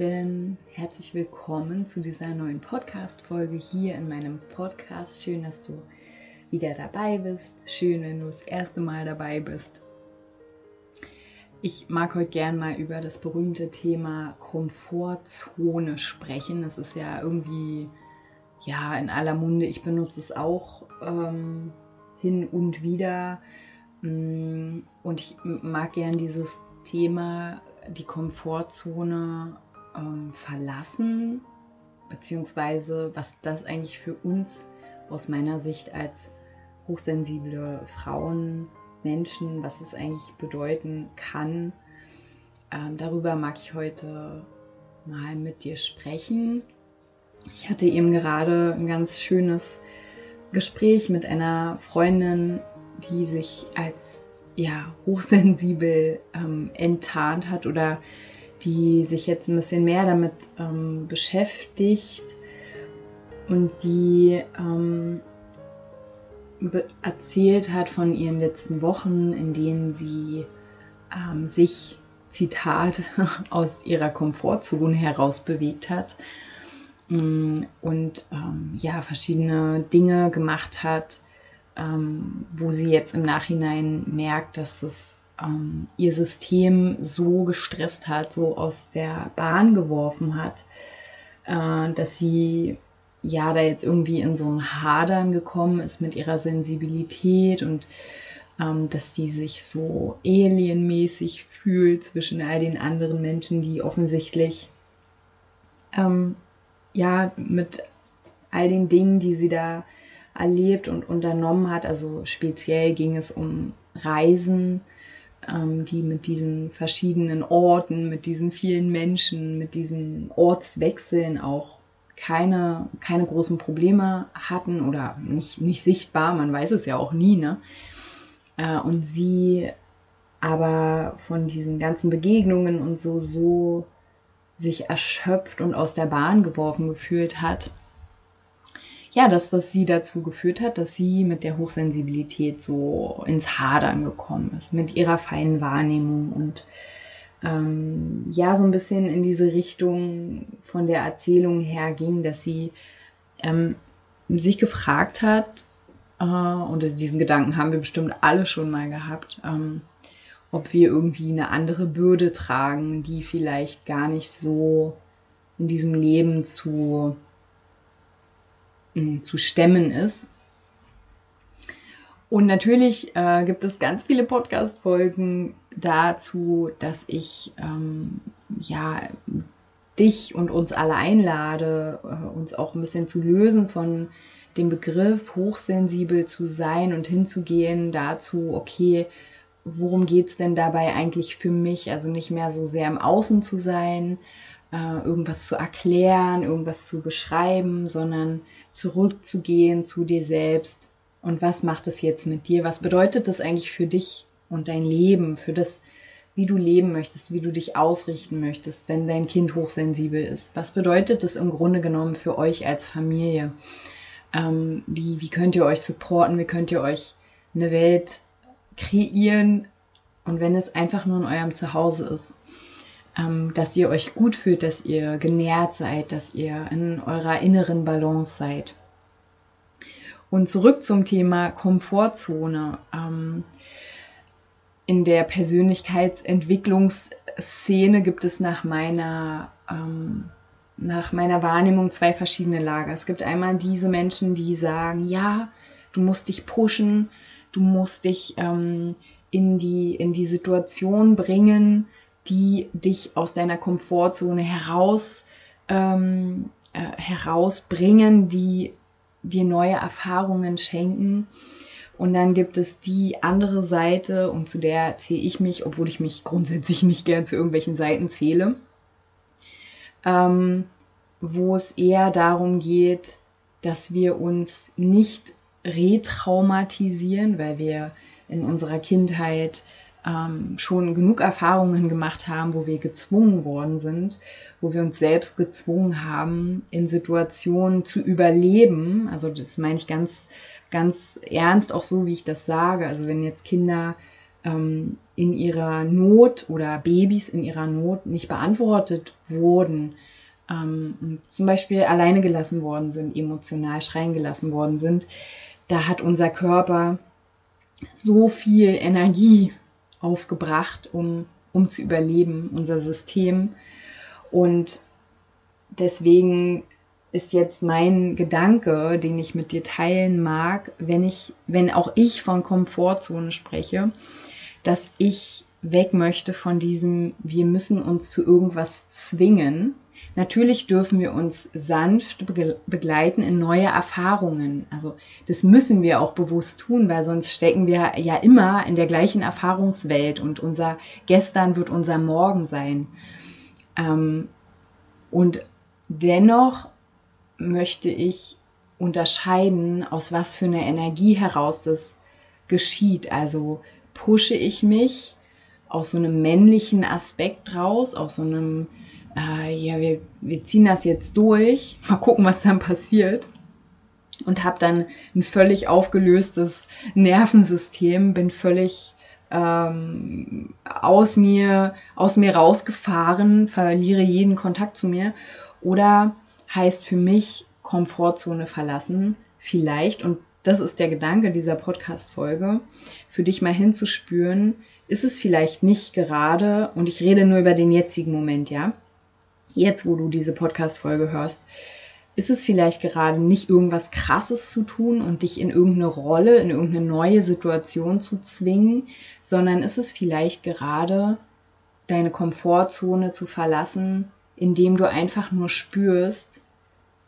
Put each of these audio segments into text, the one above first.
Lieben, herzlich willkommen zu dieser neuen Podcast-Folge hier in meinem Podcast. Schön, dass du wieder dabei bist. Schön, wenn du das erste Mal dabei bist. Ich mag heute gern mal über das berühmte Thema Komfortzone sprechen. Das ist ja irgendwie ja in aller Munde. Ich benutze es auch ähm, hin und wieder mm, und ich mag gern dieses Thema die Komfortzone ähm, verlassen, beziehungsweise was das eigentlich für uns aus meiner Sicht als hochsensible Frauen, Menschen, was es eigentlich bedeuten kann. Ähm, darüber mag ich heute mal mit dir sprechen. Ich hatte eben gerade ein ganz schönes Gespräch mit einer Freundin, die sich als ja, hochsensibel ähm, enttarnt hat oder die sich jetzt ein bisschen mehr damit ähm, beschäftigt und die ähm, erzählt hat von ihren letzten Wochen, in denen sie ähm, sich, Zitat, aus ihrer Komfortzone heraus bewegt hat mm, und ähm, ja, verschiedene Dinge gemacht hat, ähm, wo sie jetzt im Nachhinein merkt, dass es ähm, ihr System so gestresst hat, so aus der Bahn geworfen hat, äh, dass sie ja da jetzt irgendwie in so ein Hadern gekommen ist mit ihrer Sensibilität und ähm, dass die sich so alienmäßig fühlt zwischen all den anderen Menschen, die offensichtlich ähm, ja mit all den Dingen, die sie da erlebt und unternommen hat. Also speziell ging es um Reisen, ähm, die mit diesen verschiedenen Orten, mit diesen vielen Menschen, mit diesen Ortswechseln auch keine, keine großen Probleme hatten oder nicht, nicht sichtbar, man weiß es ja auch nie, ne? Äh, und sie aber von diesen ganzen Begegnungen und so, so sich erschöpft und aus der Bahn geworfen gefühlt hat, ja, dass das sie dazu geführt hat, dass sie mit der Hochsensibilität so ins Hadern gekommen ist, mit ihrer feinen Wahrnehmung und ähm, ja, so ein bisschen in diese Richtung von der Erzählung her ging, dass sie ähm, sich gefragt hat, äh, und diesen Gedanken haben wir bestimmt alle schon mal gehabt, ähm, ob wir irgendwie eine andere Bürde tragen, die vielleicht gar nicht so in diesem Leben zu zu stemmen ist. Und natürlich äh, gibt es ganz viele Podcast-Folgen dazu, dass ich ähm, ja dich und uns alle einlade, äh, uns auch ein bisschen zu lösen von dem Begriff hochsensibel zu sein und hinzugehen dazu, okay, worum geht es denn dabei eigentlich für mich? Also nicht mehr so sehr im Außen zu sein, äh, irgendwas zu erklären, irgendwas zu beschreiben, sondern zurückzugehen zu dir selbst. Und was macht es jetzt mit dir? Was bedeutet das eigentlich für dich und dein Leben, für das, wie du leben möchtest, wie du dich ausrichten möchtest, wenn dein Kind hochsensibel ist? Was bedeutet das im Grunde genommen für euch als Familie? Ähm, wie, wie könnt ihr euch supporten? Wie könnt ihr euch eine Welt kreieren? Und wenn es einfach nur in eurem Zuhause ist, ähm, dass ihr euch gut fühlt, dass ihr genährt seid, dass ihr in eurer inneren Balance seid. Und zurück zum Thema Komfortzone. Ähm, in der Persönlichkeitsentwicklungsszene gibt es nach meiner, ähm, nach meiner Wahrnehmung zwei verschiedene Lager. Es gibt einmal diese Menschen, die sagen, ja, du musst dich pushen, du musst dich ähm, in, die, in die Situation bringen, die dich aus deiner Komfortzone heraus, ähm, äh, herausbringen, die dir neue Erfahrungen schenken. Und dann gibt es die andere Seite, und zu der zähle ich mich, obwohl ich mich grundsätzlich nicht gern zu irgendwelchen Seiten zähle, ähm, wo es eher darum geht, dass wir uns nicht retraumatisieren, weil wir in unserer Kindheit ähm, schon genug Erfahrungen gemacht haben, wo wir gezwungen worden sind, wo wir uns selbst gezwungen haben, in Situationen zu überleben. Also das meine ich ganz, ganz ernst, auch so, wie ich das sage. Also wenn jetzt Kinder ähm, in ihrer Not oder Babys in ihrer Not nicht beantwortet wurden, ähm, zum Beispiel alleine gelassen worden sind, emotional schreien gelassen worden sind, da hat unser Körper so viel Energie aufgebracht, um, um zu überleben, unser System. Und deswegen ist jetzt mein Gedanke, den ich mit dir teilen mag, wenn ich, wenn auch ich von Komfortzone spreche, dass ich weg möchte von diesem, wir müssen uns zu irgendwas zwingen. Natürlich dürfen wir uns sanft begleiten in neue Erfahrungen. Also das müssen wir auch bewusst tun, weil sonst stecken wir ja immer in der gleichen Erfahrungswelt und unser Gestern wird unser Morgen sein. Ähm, und dennoch möchte ich unterscheiden, aus was für einer Energie heraus das geschieht. Also pushe ich mich aus so einem männlichen Aspekt raus, aus so einem, äh, ja, wir, wir ziehen das jetzt durch, mal gucken, was dann passiert. Und habe dann ein völlig aufgelöstes Nervensystem, bin völlig ähm, aus mir, aus mir rausgefahren, verliere jeden Kontakt zu mir. Oder heißt für mich Komfortzone verlassen, vielleicht, und das ist der Gedanke dieser Podcast-Folge, für dich mal hinzuspüren, ist es vielleicht nicht gerade, und ich rede nur über den jetzigen Moment, ja, jetzt, wo du diese Podcast-Folge hörst, ist es vielleicht gerade nicht irgendwas Krasses zu tun und dich in irgendeine Rolle, in irgendeine neue Situation zu zwingen, sondern ist es vielleicht gerade deine Komfortzone zu verlassen, indem du einfach nur spürst,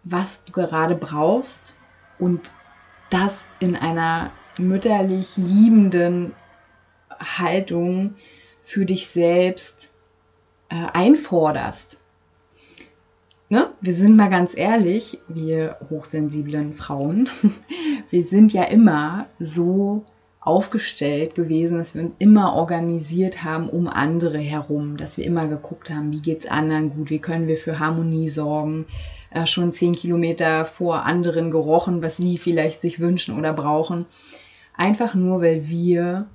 was du gerade brauchst und das in einer mütterlich liebenden Haltung für dich selbst äh, einforderst. Ne? Wir sind mal ganz ehrlich, wir hochsensiblen Frauen, wir sind ja immer so aufgestellt gewesen, dass wir uns immer organisiert haben um andere herum, dass wir immer geguckt haben, wie geht's anderen gut, wie können wir für Harmonie sorgen, äh, schon zehn Kilometer vor anderen gerochen, was sie vielleicht sich wünschen oder brauchen. Einfach nur, weil wir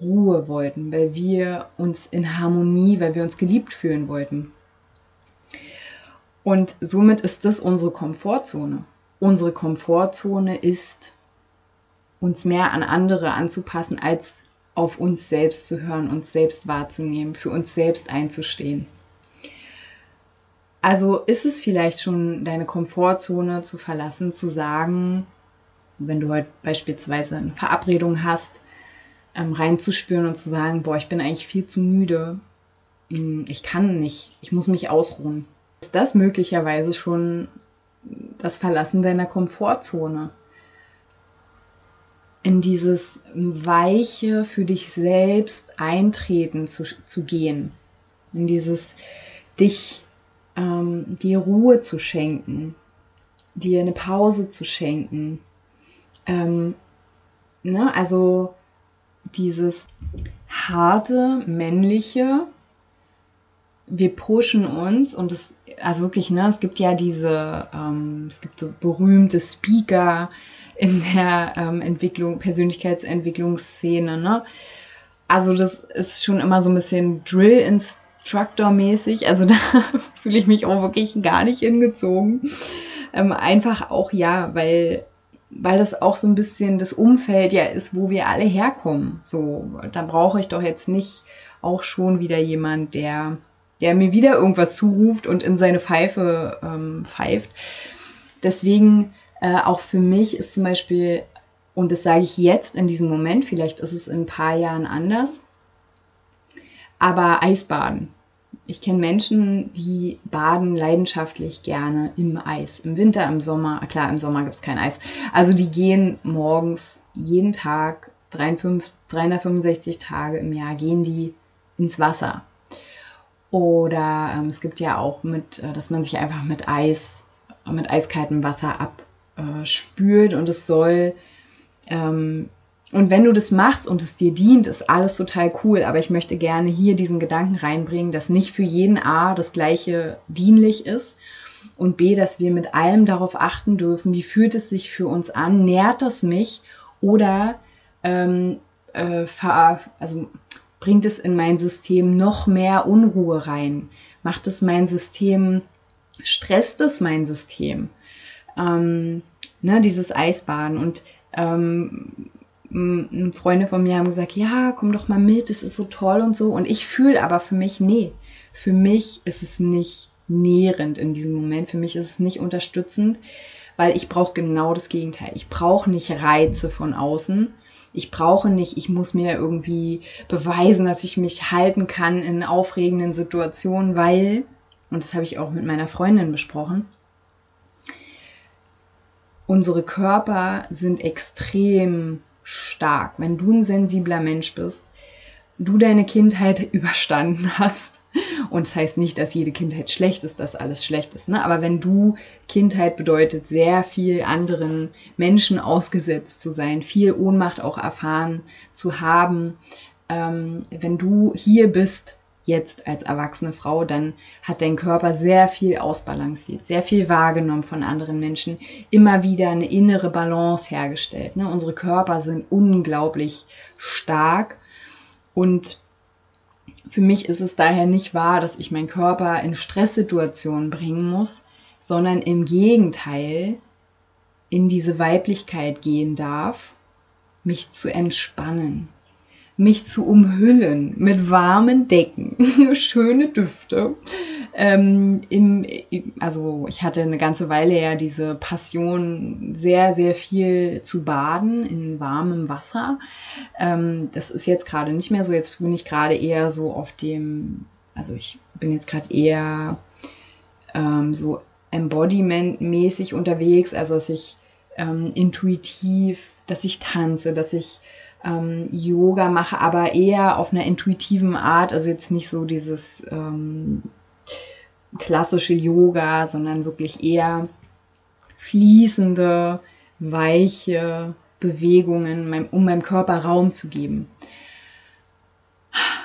Ruhe wollten, weil wir uns in Harmonie, weil wir uns geliebt fühlen wollten. Und somit ist das unsere Komfortzone. Unsere Komfortzone ist uns mehr an andere anzupassen, als auf uns selbst zu hören, uns selbst wahrzunehmen, für uns selbst einzustehen. Also ist es vielleicht schon deine Komfortzone zu verlassen, zu sagen, wenn du heute beispielsweise eine Verabredung hast, ähm, reinzuspüren und zu sagen, boah, ich bin eigentlich viel zu müde, hm, ich kann nicht, ich muss mich ausruhen. Ist das möglicherweise schon das Verlassen deiner Komfortzone? in dieses Weiche für dich selbst eintreten zu, zu gehen, in dieses dich ähm, dir Ruhe zu schenken, dir eine Pause zu schenken. Ähm, ne? Also dieses harte, männliche, wir pushen uns und es, also wirklich, ne, es gibt ja diese, ähm, es gibt so berühmte Speaker, in der ähm, Entwicklung, Persönlichkeitsentwicklungsszene. Ne? Also das ist schon immer so ein bisschen Drill-Instructor-mäßig. Also da fühle ich mich auch wirklich gar nicht hingezogen. Ähm, einfach auch ja, weil weil das auch so ein bisschen das Umfeld ja ist, wo wir alle herkommen. So, da brauche ich doch jetzt nicht auch schon wieder jemand, der, der mir wieder irgendwas zuruft und in seine Pfeife ähm, pfeift. Deswegen äh, auch für mich ist zum Beispiel, und das sage ich jetzt in diesem Moment, vielleicht ist es in ein paar Jahren anders, aber Eisbaden. Ich kenne Menschen, die baden leidenschaftlich gerne im Eis. Im Winter, im Sommer, klar, im Sommer gibt es kein Eis. Also die gehen morgens jeden Tag, 365 Tage im Jahr, gehen die ins Wasser. Oder ähm, es gibt ja auch mit, äh, dass man sich einfach mit Eis, mit eiskaltem Wasser abspült äh, und es soll ähm, und wenn du das machst und es dir dient, ist alles total cool. Aber ich möchte gerne hier diesen Gedanken reinbringen, dass nicht für jeden A das Gleiche dienlich ist und B, dass wir mit allem darauf achten dürfen, wie fühlt es sich für uns an, nährt das mich oder ähm, äh, also bringt es in mein System noch mehr Unruhe rein? Macht es mein System, stresst es mein System? Ähm, ne, dieses Eisbaden und ähm, Freunde von mir haben gesagt, ja, komm doch mal mit, es ist so toll und so. Und ich fühle aber für mich, nee, für mich ist es nicht nährend in diesem Moment. Für mich ist es nicht unterstützend, weil ich brauche genau das Gegenteil. Ich brauche nicht Reize von außen. Ich brauche nicht, ich muss mir irgendwie beweisen, dass ich mich halten kann in aufregenden Situationen, weil, und das habe ich auch mit meiner Freundin besprochen, unsere Körper sind extrem stark. Wenn du ein sensibler Mensch bist, du deine Kindheit überstanden hast, und das heißt nicht, dass jede Kindheit schlecht ist, dass alles schlecht ist. Ne? Aber wenn du Kindheit bedeutet, sehr viel anderen Menschen ausgesetzt zu sein, viel Ohnmacht auch erfahren zu haben, ähm, wenn du hier bist, jetzt als erwachsene Frau, dann hat dein Körper sehr viel ausbalanciert, sehr viel wahrgenommen von anderen Menschen, immer wieder eine innere Balance hergestellt. Ne? Unsere Körper sind unglaublich stark und für mich ist es daher nicht wahr, dass ich meinen Körper in Stresssituationen bringen muss, sondern im Gegenteil in diese Weiblichkeit gehen darf, mich zu entspannen, mich zu umhüllen mit warmen Decken, schöne Düfte. Ähm, im, also ich hatte eine ganze Weile ja diese Passion, sehr, sehr viel zu baden in warmem Wasser. Ähm, das ist jetzt gerade nicht mehr so. Jetzt bin ich gerade eher so auf dem, also ich bin jetzt gerade eher ähm, so Embodiment-mäßig unterwegs, also dass ich ähm, intuitiv, dass ich tanze, dass ich ähm, Yoga mache, aber eher auf einer intuitiven Art, also jetzt nicht so dieses ähm, klassische Yoga, sondern wirklich eher fließende, weiche Bewegungen, um meinem Körper Raum zu geben,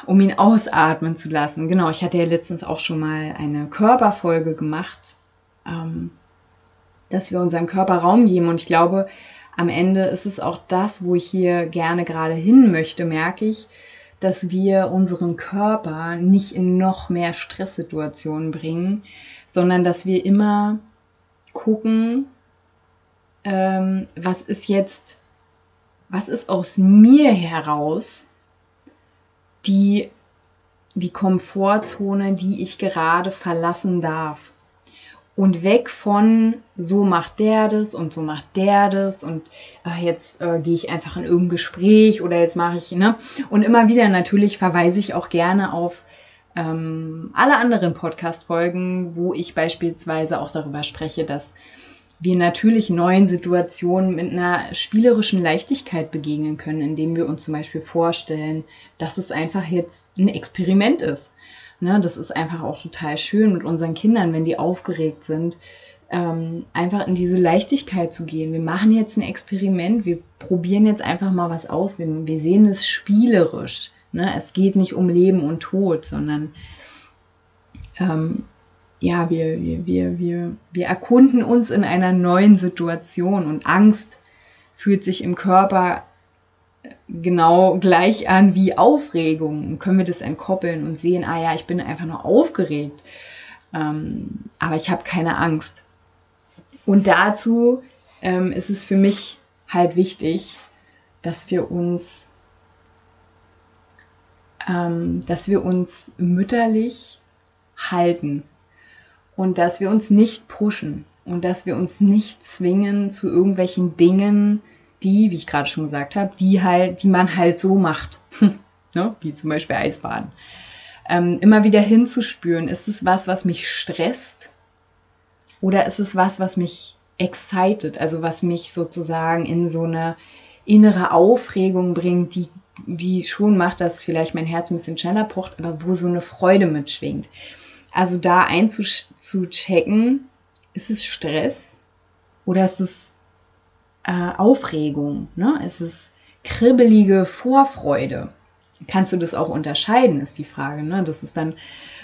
um ihn ausatmen zu lassen. Genau, ich hatte ja letztens auch schon mal eine Körperfolge gemacht, ähm, dass wir unserem Körper Raum geben und ich glaube, am Ende ist es auch das, wo ich hier gerne gerade hin möchte, merke ich, dass wir unseren Körper nicht in noch mehr Stresssituationen bringen, sondern dass wir immer gucken, ähm, was ist jetzt, was ist aus mir heraus die, die Komfortzone, die ich gerade verlassen darf und weg von so macht der das und so macht der das und äh, jetzt äh, gehe ich einfach in irgendein Gespräch oder jetzt mache ich, ne? Und immer wieder natürlich verweise ich auch gerne auf ähm, alle anderen Podcast-Folgen, wo ich beispielsweise auch darüber spreche, dass wir natürlich neuen Situationen mit einer spielerischen Leichtigkeit begegnen können, indem wir uns zum Beispiel vorstellen, dass es einfach jetzt ein Experiment ist Ne, das ist einfach auch total schön mit unseren Kindern, wenn die aufgeregt sind, ähm, einfach in diese Leichtigkeit zu gehen. Wir machen jetzt ein Experiment, wir probieren jetzt einfach mal was aus, wir, wir sehen es spielerisch. Ne? Es geht nicht um Leben und Tod, sondern ähm, ja, wir, wir, wir, wir, wir erkunden uns in einer neuen Situation und Angst fühlt sich im Körper genau gleich an wie Aufregung. Können wir das entkoppeln und sehen, ah ja, ich bin einfach nur aufgeregt, ähm, aber ich habe keine Angst. Und dazu ähm, ist es für mich halt wichtig, dass wir uns, ähm, dass wir uns mütterlich halten und dass wir uns nicht pushen und dass wir uns nicht zwingen zu irgendwelchen Dingen, die, wie ich gerade schon gesagt habe, die halt, die man halt so macht. ne? Wie zum Beispiel Eisbaden. Ähm, immer wieder hinzuspüren, ist es was, was mich stresst? Oder ist es was, was mich excited, also was mich sozusagen in so eine innere Aufregung bringt, die die schon macht, dass vielleicht mein Herz ein bisschen schneller pocht, aber wo so eine Freude mitschwingt. Also da einzuchecken, ist es Stress oder ist es äh, Aufregung? Ne? Ist es kribbelige Vorfreude? Kannst du das auch unterscheiden, ist die Frage. Ne? Das ist dann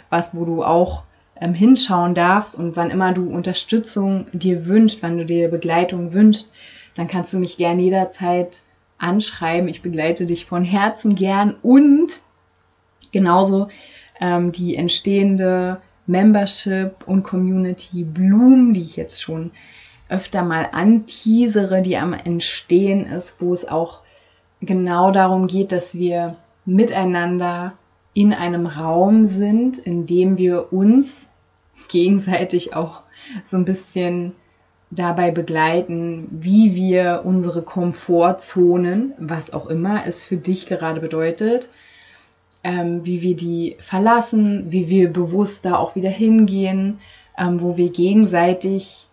was, wo du auch ähm, hinschauen darfst und wann immer du Unterstützung dir wünscht, wann du dir Begleitung wünschst, dann kannst du mich gerne jederzeit anschreiben. Ich begleite dich von Herzen gern und genauso ähm, die entstehende Membership und Community Bloom, die ich jetzt schon öfter mal anteasere, die am Entstehen ist, wo es auch genau darum geht, dass wir miteinander in einem Raum sind, in dem wir uns gegenseitig auch so ein bisschen dabei begleiten, wie wir unsere Komfortzonen, was auch immer es für dich gerade bedeutet, ähm, wie wir die verlassen, wie wir bewusst da auch wieder hingehen, ähm, wo wir gegenseitig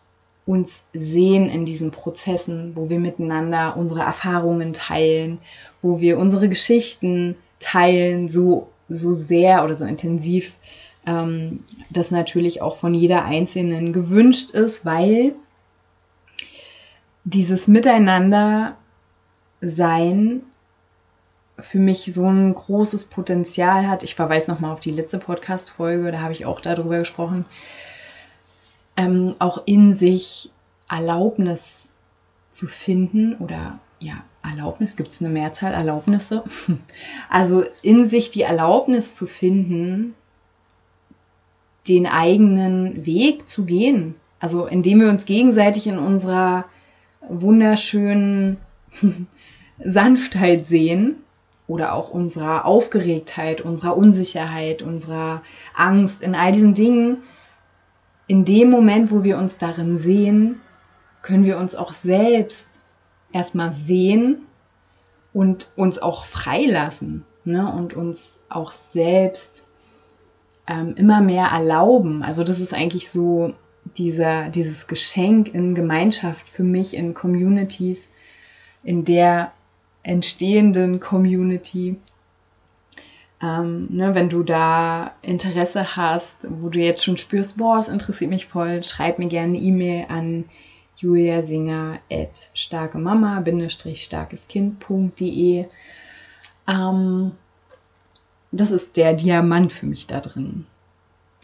uns sehen in diesen Prozessen, wo wir miteinander unsere Erfahrungen teilen, wo wir unsere Geschichten teilen, so, so sehr oder so intensiv, ähm, das natürlich auch von jeder Einzelnen gewünscht ist, weil dieses Miteinander sein für mich so ein großes Potenzial hat. Ich verweise nochmal auf die letzte Podcast-Folge, da habe ich auch darüber gesprochen. Ähm, auch in sich Erlaubnis zu finden oder ja, Erlaubnis, gibt es eine Mehrzahl Erlaubnisse? Also in sich die Erlaubnis zu finden, den eigenen Weg zu gehen. Also indem wir uns gegenseitig in unserer wunderschönen Sanftheit sehen oder auch unserer Aufgeregtheit, unserer Unsicherheit, unserer Angst, in all diesen Dingen, in dem Moment, wo wir uns darin sehen, können wir uns auch selbst erstmal sehen und uns auch freilassen ne? und uns auch selbst ähm, immer mehr erlauben. Also das ist eigentlich so dieser, dieses Geschenk in Gemeinschaft für mich, in Communities, in der entstehenden Community. Ähm, ne, wenn du da Interesse hast, wo du jetzt schon spürst, boah, das interessiert mich voll, schreib mir gerne eine E-Mail an juliasinger.starkemama-starkeskind.de. Ähm, das ist der Diamant für mich da drin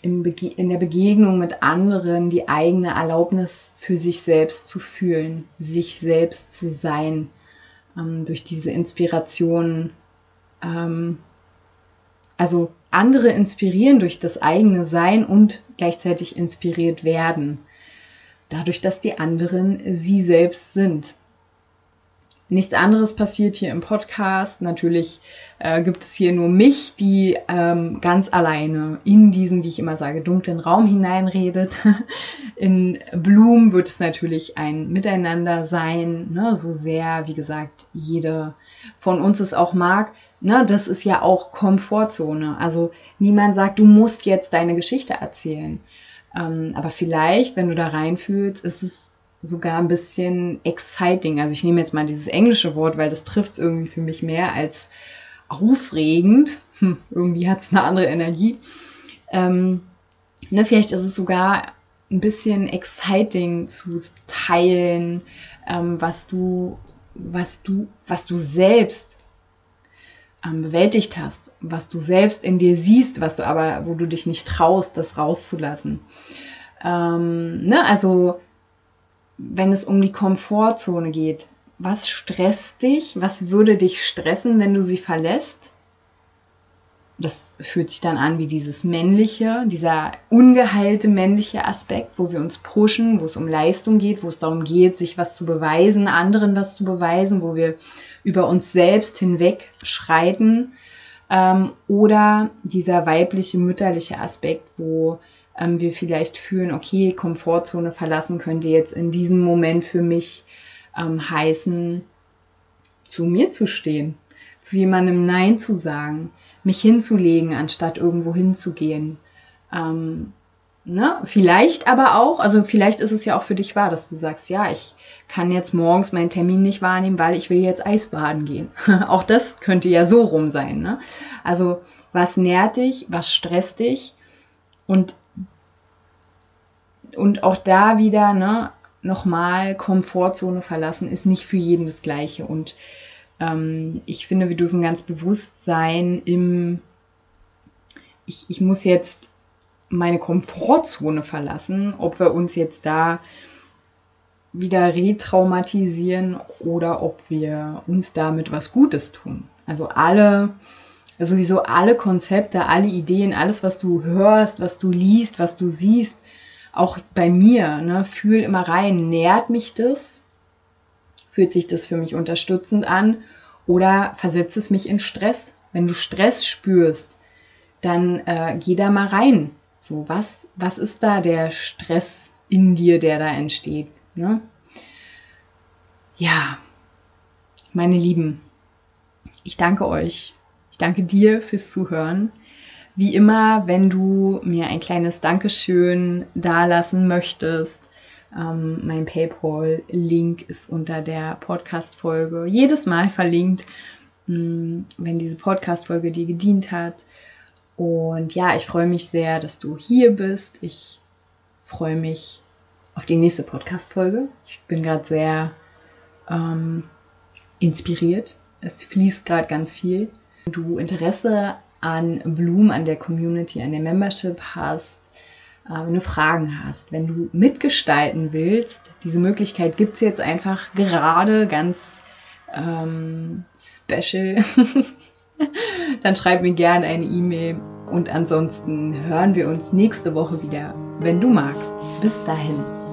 in der Begegnung mit anderen die eigene Erlaubnis für sich selbst zu fühlen, sich selbst zu sein, ähm, durch diese Inspiration. Ähm, also andere inspirieren durch das eigene Sein und gleichzeitig inspiriert werden, dadurch, dass die anderen sie selbst sind. Nichts anderes passiert hier im Podcast. Natürlich äh, gibt es hier nur mich, die ähm, ganz alleine in diesen, wie ich immer sage, dunklen Raum hineinredet. in Bloom wird es natürlich ein Miteinander sein, ne? so sehr, wie gesagt, jede von uns es auch mag. Ne? Das ist ja auch Komfortzone. Also niemand sagt, du musst jetzt deine Geschichte erzählen. Ähm, aber vielleicht, wenn du da reinfühlst, ist es sogar ein bisschen exciting. Also ich nehme jetzt mal dieses englische Wort, weil das trifft es irgendwie für mich mehr als aufregend. Hm, irgendwie hat es eine andere Energie. Ähm, ne, vielleicht ist es sogar ein bisschen exciting zu teilen, ähm, was du, was du, was du selbst ähm, bewältigt hast, was du selbst in dir siehst, was du aber, wo du dich nicht traust, das rauszulassen. Ähm, ne, also wenn es um die Komfortzone geht. Was stresst dich? Was würde dich stressen, wenn du sie verlässt? Das fühlt sich dann an wie dieses männliche, dieser ungeheilte männliche Aspekt, wo wir uns pushen, wo es um Leistung geht, wo es darum geht, sich was zu beweisen, anderen was zu beweisen, wo wir über uns selbst hinweg schreiten. Ähm, oder dieser weibliche, mütterliche Aspekt, wo ähm, wir vielleicht fühlen, okay, Komfortzone verlassen könnte jetzt in diesem Moment für mich ähm, heißen, zu mir zu stehen, zu jemandem Nein zu sagen, mich hinzulegen, anstatt irgendwo hinzugehen. Ähm, Ne? Vielleicht aber auch, also vielleicht ist es ja auch für dich wahr, dass du sagst, ja, ich kann jetzt morgens meinen Termin nicht wahrnehmen, weil ich will jetzt Eisbaden gehen. auch das könnte ja so rum sein. Ne? Also was nährt dich, was stresst dich und und auch da wieder, ne, nochmal Komfortzone verlassen ist nicht für jeden das Gleiche. Und ähm, ich finde, wir dürfen ganz bewusst sein im, ich, ich muss jetzt meine Komfortzone verlassen, ob wir uns jetzt da wieder retraumatisieren oder ob wir uns damit was Gutes tun. Also alle, sowieso alle Konzepte, alle Ideen, alles, was du hörst, was du liest, was du siehst, auch bei mir, ne, fühl immer rein, nährt mich das? Fühlt sich das für mich unterstützend an? Oder versetzt es mich in Stress? Wenn du Stress spürst, dann äh, geh da mal rein. So, was, was ist da der Stress in dir, der da entsteht? Ne? Ja, meine Lieben, ich danke euch. Ich danke dir fürs Zuhören. Wie immer, wenn du mir ein kleines Dankeschön dalassen möchtest, ähm, mein PayPal-Link ist unter der Podcast-Folge jedes Mal verlinkt, mh, mm, wenn diese Podcast-Folge dir gedient hat. Und ja, ich freue mich sehr, dass du hier bist. Ich freue mich auf die nächste Podcast-Folge. Ich bin gerade sehr ähm, inspiriert. Es fließt gerade ganz viel. Wenn du Interesse an Bloom, an der Community, an der Membership hast, äh, wenn du Fragen hast, wenn du mitgestalten willst, diese Möglichkeit gibt es jetzt einfach gerade ganz ähm, special. Dann schreib mir gerne eine E-Mail und ansonsten hören wir uns nächste Woche wieder, wenn du magst. Bis dahin.